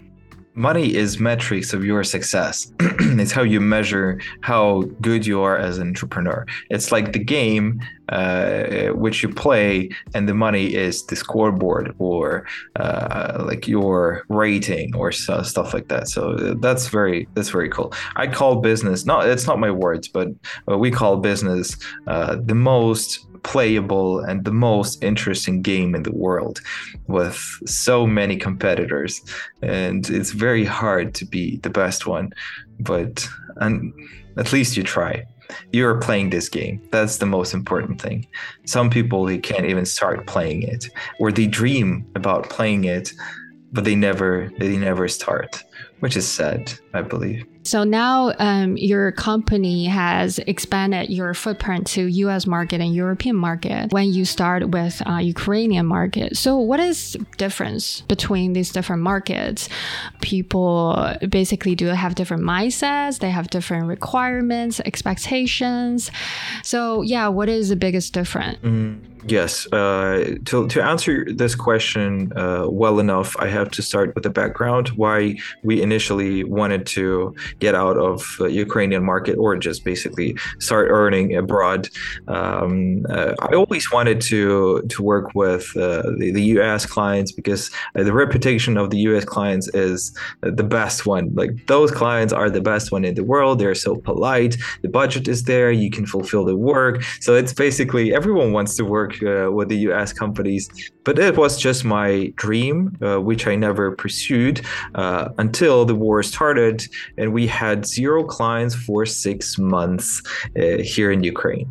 money is metrics of your success. It's how you measure how good you are as an entrepreneur. It's like the game uh, which you play and the money is the scoreboard or uh, like your rating or stuff like that. So that's very that's very cool. I call business not it's not my words but uh, we call business uh, the most playable and the most interesting game in the world with so many competitors. And it's very hard to be the best one but and at least you try. You're playing this game. That's the most important thing. Some people they can't even start playing it or they dream about playing it but they never they never start which is sad i believe so now um, your company has expanded your footprint to U.S. market and European market. When you start with uh, Ukrainian market, so what is difference between these different markets? People basically do have different mindsets. They have different requirements, expectations. So yeah, what is the biggest difference? Mm. Yes. Uh, to, to answer this question uh, well enough, I have to start with the background why we initially wanted to get out of the Ukrainian market or just basically start earning abroad. Um, uh, I always wanted to to work with uh, the, the U.S. clients because the reputation of the U.S. clients is the best one. Like those clients are the best one in the world. They're so polite. The budget is there. You can fulfill the work. So it's basically everyone wants to work uh, with the US companies. But it was just my dream, uh, which I never pursued uh, until the war started and we had zero clients for six months uh, here in Ukraine.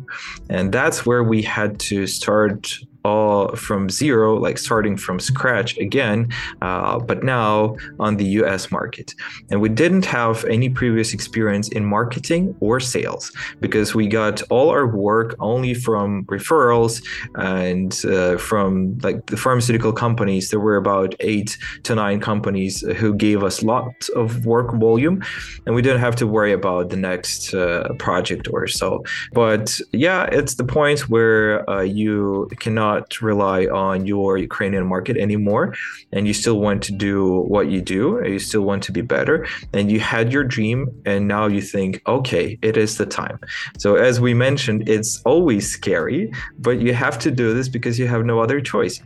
And that's where we had to start all from zero, like starting from scratch again, uh, but now on the US market. And we didn't have any previous experience in marketing or sales because we got all our work only from referrals and uh, from like the pharmaceutical companies. There were about eight to nine companies who gave us lots of work volume, and we didn't have to worry about the next uh, project or so. But yeah, it's the point where uh, you cannot not rely on your Ukrainian market anymore, and you still want to do what you do, you still want to be better, and you had your dream, and now you think, okay, it is the time. So, as we mentioned, it's always scary, but you have to do this because you have no other choice.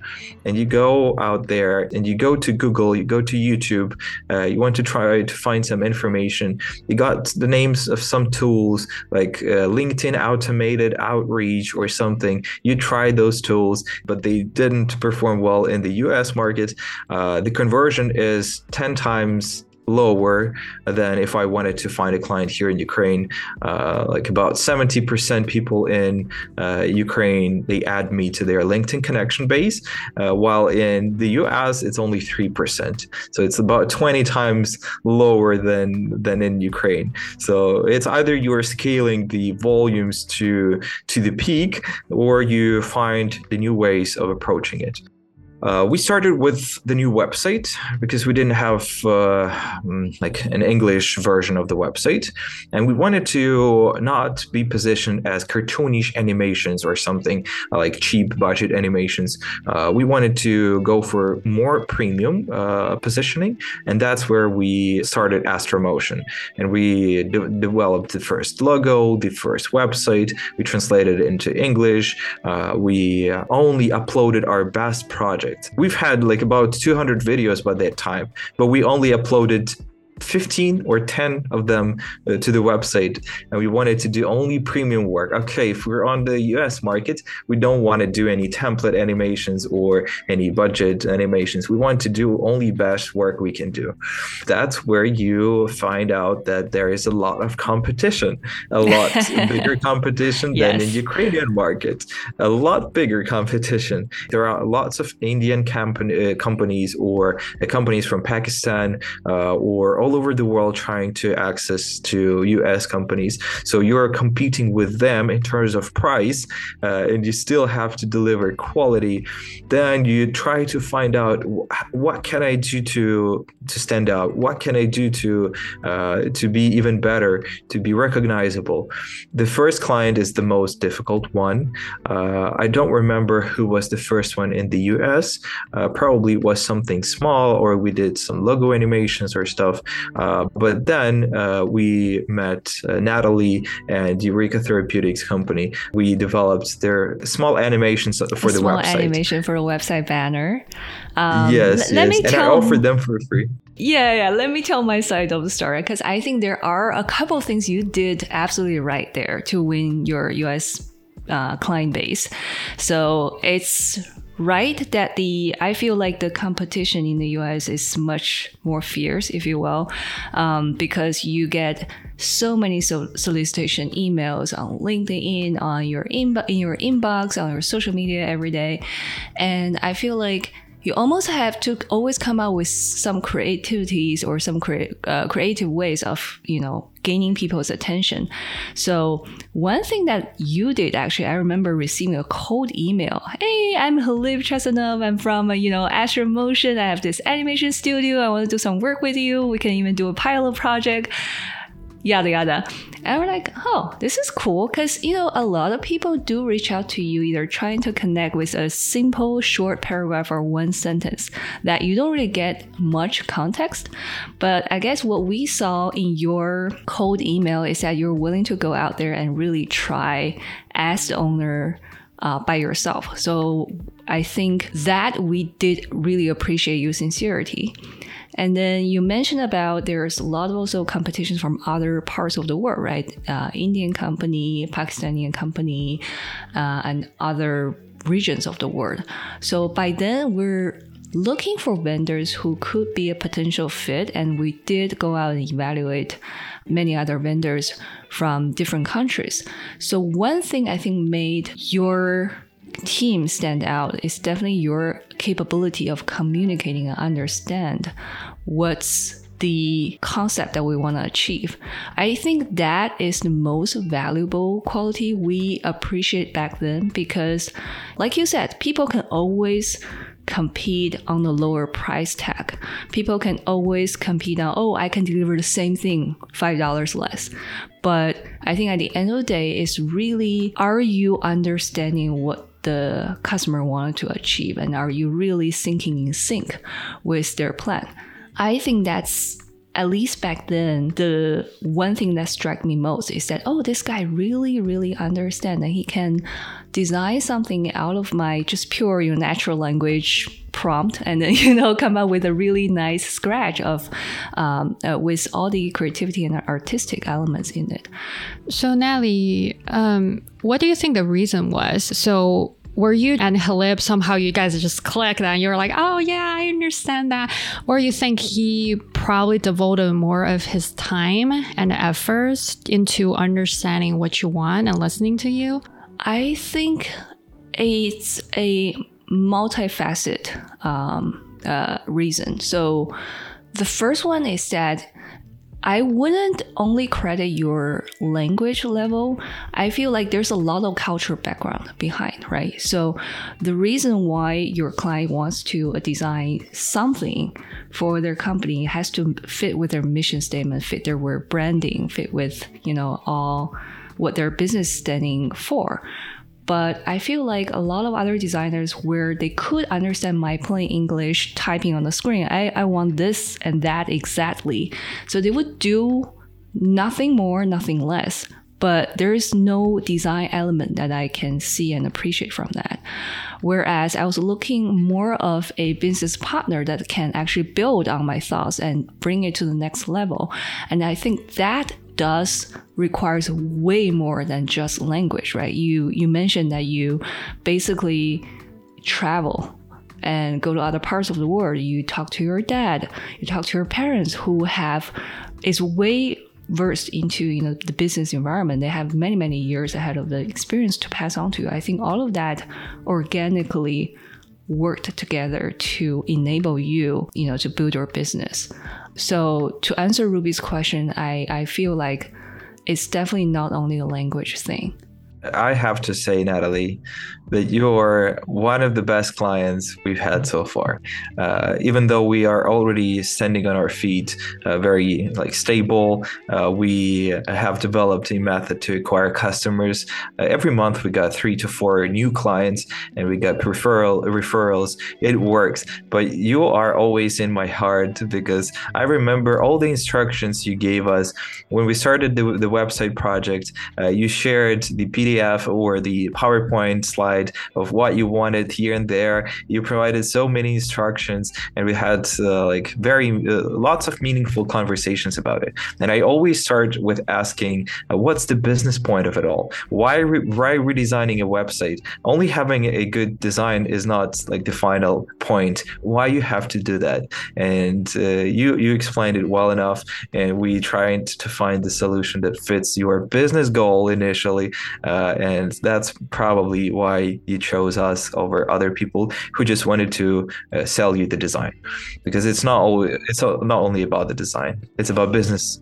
And you go out there and you go to Google, you go to YouTube, uh, you want to try to find some information. You got the names of some tools like uh, LinkedIn automated outreach or something. You try those tools but they didn't perform well in the US market. Uh, the conversion is 10 times lower than if I wanted to find a client here in Ukraine. Uh, like about 70% people in uh, Ukraine, they add me to their LinkedIn connection base, uh, while in the US, it's only 3%. So it's about 20 times lower than, than in Ukraine. So it's either you're scaling the volumes to, to the peak or you find the new ways of approaching it. Uh, we started with the new website because we didn't have uh, mm, like an English version of the website, and we wanted to not be positioned as cartoonish animations or something like cheap budget animations. Uh, we wanted to go for more premium uh, positioning, and that's where we started AstraMotion, and we de- developed the first logo, the first website. We translated it into English. Uh, we only uploaded our best project We've had like about 200 videos by that time, but we only uploaded 15 or 10 of them uh, to the website and we wanted to do only premium work. Okay if we're on the us market we don't want to do any template animations or any budget animations. We want to do only best work we can do. That's where you find out that there is a lot of competition a lot bigger competition yes. than in ukrainian market a lot bigger competition. There are lots of indian company, uh, companies or uh, companies from pakistan uh, or all over the world trying to access to US companies. So you're competing with them in terms of price, uh, and you still have to deliver quality. Then you try to find out what can I do to to stand out? What can I do to uh, to be even better, to be recognizable? The first client is the most difficult one. Uh, I don't remember who was the first one in the US. Uh, probably was something small, or we did some logo animations or stuff. Uh, but then uh, we met uh, Natalie and Eureka Therapeutics company. We developed their small animations for a the small website. animation for a website banner. Um, yes, let yes. me and tell, I offered them for free. Yeah, yeah. Let me tell my side of the story because I think there are a couple of things you did absolutely right there to win your US uh, client base. So it's right that the I feel like the competition in the US is much more fierce, if you will, um, because you get so many so solicitation emails on LinkedIn, on your inbo- in your inbox, on your social media every day, and I feel like you almost have to always come up with some creativities or some crea- uh, creative ways of you know gaining people's attention. So one thing that you did actually i remember receiving a cold email. Hey i'm Hlib chesanov i'm from uh, you know AstraMotion. I have this animation studio. I want to do some work with you. We can even do a pilot project yada yada. And we're like, oh, this is cool because you know a lot of people do reach out to you either trying to connect with a simple short paragraph or one sentence that you don't really get much context. But I guess what we saw in your cold email is that you're willing to go out there and really try as the owner uh, by yourself. So I think that we did really appreciate your sincerity. And then you mentioned about there's a lot of also competitions from other parts of the world, right? Uh, Indian company, Pakistani company, uh, and other regions of the world. So by then we're looking for vendors who could be a potential fit, and we did go out and evaluate many other vendors from different countries. So one thing I think made your team stand out is definitely your capability of communicating and understand what's the concept that we want to achieve. I think that is the most valuable quality we appreciate back then because, like you said, people can always compete on the lower price tag. People can always compete on, oh, I can deliver the same thing $5 less. But I think at the end of the day, it's really are you understanding what the customer wanted to achieve and are you really syncing in sync with their plan? I think that's at least back then, the one thing that struck me most is that, oh, this guy really, really understands that he can design something out of my just pure you know, natural language prompt and then, you know, come up with a really nice scratch of, um, uh, with all the creativity and artistic elements in it. So, Natalie, um, what do you think the reason was? So, were you and Hlib somehow you guys just clicked and you're like, oh yeah, I understand that? Or you think he probably devoted more of his time and efforts into understanding what you want and listening to you? I think it's a multifaceted um, uh, reason. So the first one is that I wouldn't only credit your language level. I feel like there's a lot of cultural background behind, right? So the reason why your client wants to design something for their company has to fit with their mission statement, fit their branding, fit with, you know, all what their business standing for. But I feel like a lot of other designers where they could understand my plain English typing on the screen, I, I want this and that exactly. So they would do nothing more, nothing less, but there is no design element that I can see and appreciate from that. Whereas I was looking more of a business partner that can actually build on my thoughts and bring it to the next level. And I think that does requires way more than just language, right? You you mentioned that you basically travel and go to other parts of the world. You talk to your dad, you talk to your parents who have is way versed into you know the business environment they have many many years ahead of the experience to pass on to you i think all of that organically worked together to enable you you know to build your business so to answer ruby's question i i feel like it's definitely not only a language thing. I have to say, Natalie, that you're one of the best clients we've had so far. Uh, even though we are already standing on our feet, uh, very like stable, uh, we have developed a method to acquire customers. Uh, every month, we got three to four new clients, and we got referral referrals. It works, but you are always in my heart because I remember all the instructions you gave us when we started the, the website project. Uh, you shared the PDF PDF or the PowerPoint slide of what you wanted here and there. You provided so many instructions, and we had uh, like very uh, lots of meaningful conversations about it. And I always start with asking, uh, what's the business point of it all? Why re- why redesigning a website? Only having a good design is not like the final point. Why you have to do that? And uh, you you explained it well enough, and we tried to find the solution that fits your business goal initially. Uh, and that's probably why you chose us over other people who just wanted to uh, sell you the design, because it's not always, it's not only about the design; it's about business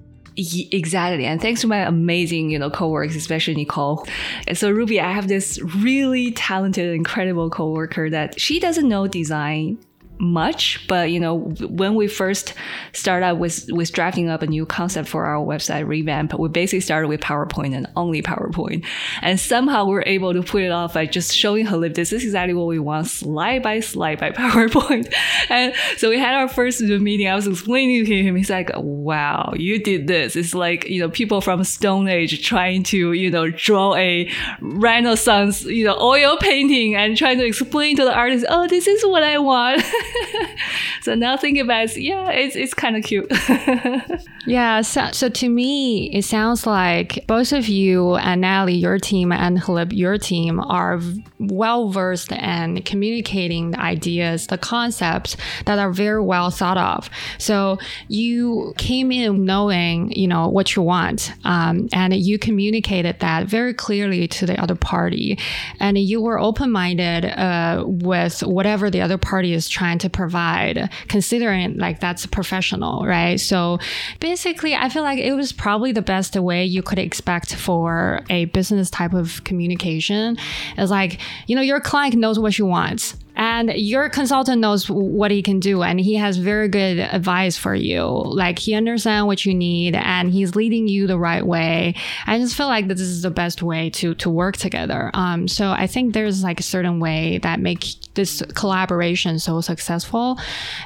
Exactly. And thanks to my amazing, you know, coworkers, especially Nicole. And so Ruby, I have this really talented, incredible coworker that she doesn't know design much, but you know, when we first started out with with drafting up a new concept for our website revamp, we basically started with PowerPoint and only PowerPoint, and somehow we are able to put it off by just showing Hlib this is exactly what we want, slide by slide by PowerPoint. And so we had our first meeting. I was explaining to him. He's like, "Wow, you did this! It's like you know people from Stone Age trying to you know draw a Renaissance you know oil painting and trying to explain to the artist, oh, this is what I want." so now think about it, yeah, it's, it's kind of cute. yeah. So, so to me, it sounds like both of you and Ali, your team, and Hlib, your team, are well versed in communicating the ideas, the concepts that are very well thought of. So you came in knowing, you know, what you want, um, and you communicated that very clearly to the other party, and you were open minded uh, with whatever the other party is trying to provide, considering like that's professional, right? So basically, I feel like it was probably the best way you could expect for a business type of communication. Is like, you know, your client knows what she want and your consultant knows what he can do and he has very good advice for you. Like he understands what you need and he's leading you the right way. I just feel like this is the best way to to work together. Um, so i think there's like a certain way that make this collaboration so successful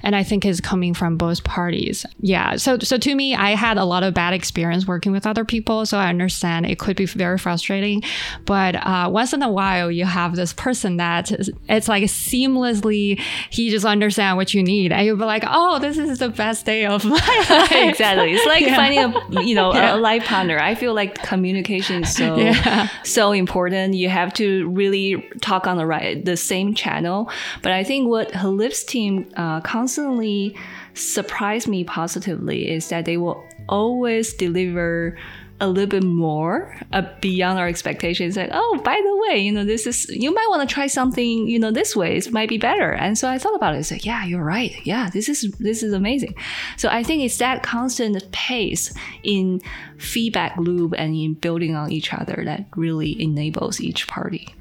and i think is coming from both parties. Yeah so so to me i had a lot of bad experience working with other people so i understand it could be very frustrating. But uh, once in a while you have this person that it's like a seamlessly he just understand what you need and you'll be like oh this is the best day of my life exactly it's like yeah. finding a you know yeah. a life partner i feel like communication is so yeah. so important you have to really talk on the right the same channel but i think what Hlib's team uh, constantly surprised me positively is that they will always deliver a little bit more uh, beyond our expectations. Like, oh, by the way, you know, this is you might want to try something, you know, this way. It might be better. And so I thought about it. It's like, yeah, you're right. Yeah, this is this is amazing. So I think it's that constant pace in feedback loop and in building on each other that really enables each party.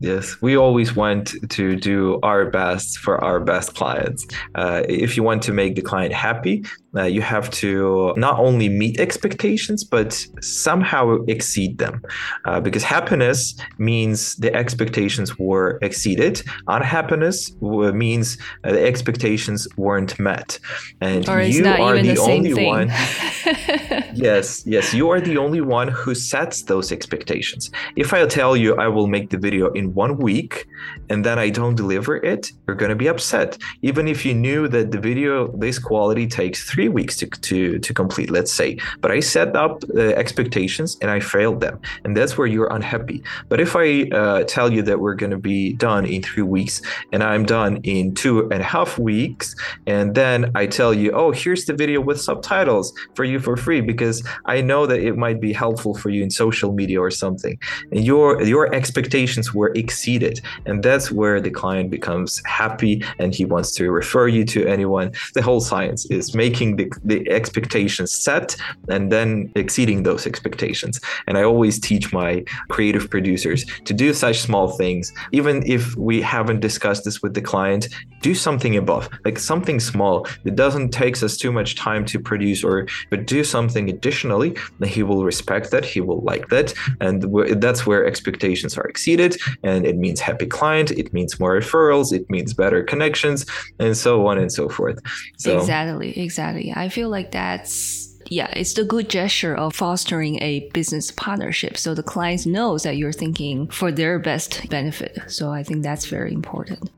Yes, we always want to do our best for our best clients. Uh, if you want to make the client happy, uh, you have to not only meet expectations, but somehow exceed them. Uh, because happiness means the expectations were exceeded, unhappiness means uh, the expectations weren't met. And you are the, the only thing. one. yes, yes, you are the only one who sets those expectations. If I tell you I will make the video in one week and then I don't deliver it, you're going to be upset. Even if you knew that the video, this quality takes three weeks to, to, to complete, let's say. But I set up uh, expectations and I failed them. And that's where you're unhappy. But if I uh, tell you that we're going to be done in three weeks and I'm done in two and a half weeks, and then I tell you, oh, here's the video with subtitles for you for free because I know that it might be helpful for you in social media or something. And your your expectations were exceeded. And that's where the client becomes happy and he wants to refer you to anyone. The whole science is making the, the expectations set and then exceeding those expectations. And I always teach my creative producers to do such small things, even if we haven't discussed this with the client, do something above, like something small that doesn't takes us too much time to produce or but do something additionally, then he will respect that, he will like that. And that's where expectations are exceeded. And it means happy client, it means more referrals, it means better connections, and so on and so forth. So Exactly, exactly. Exactly. I feel like that's yeah, it's the good gesture of fostering a business partnership. So the client knows that you're thinking for their best benefit. So I think that's very important.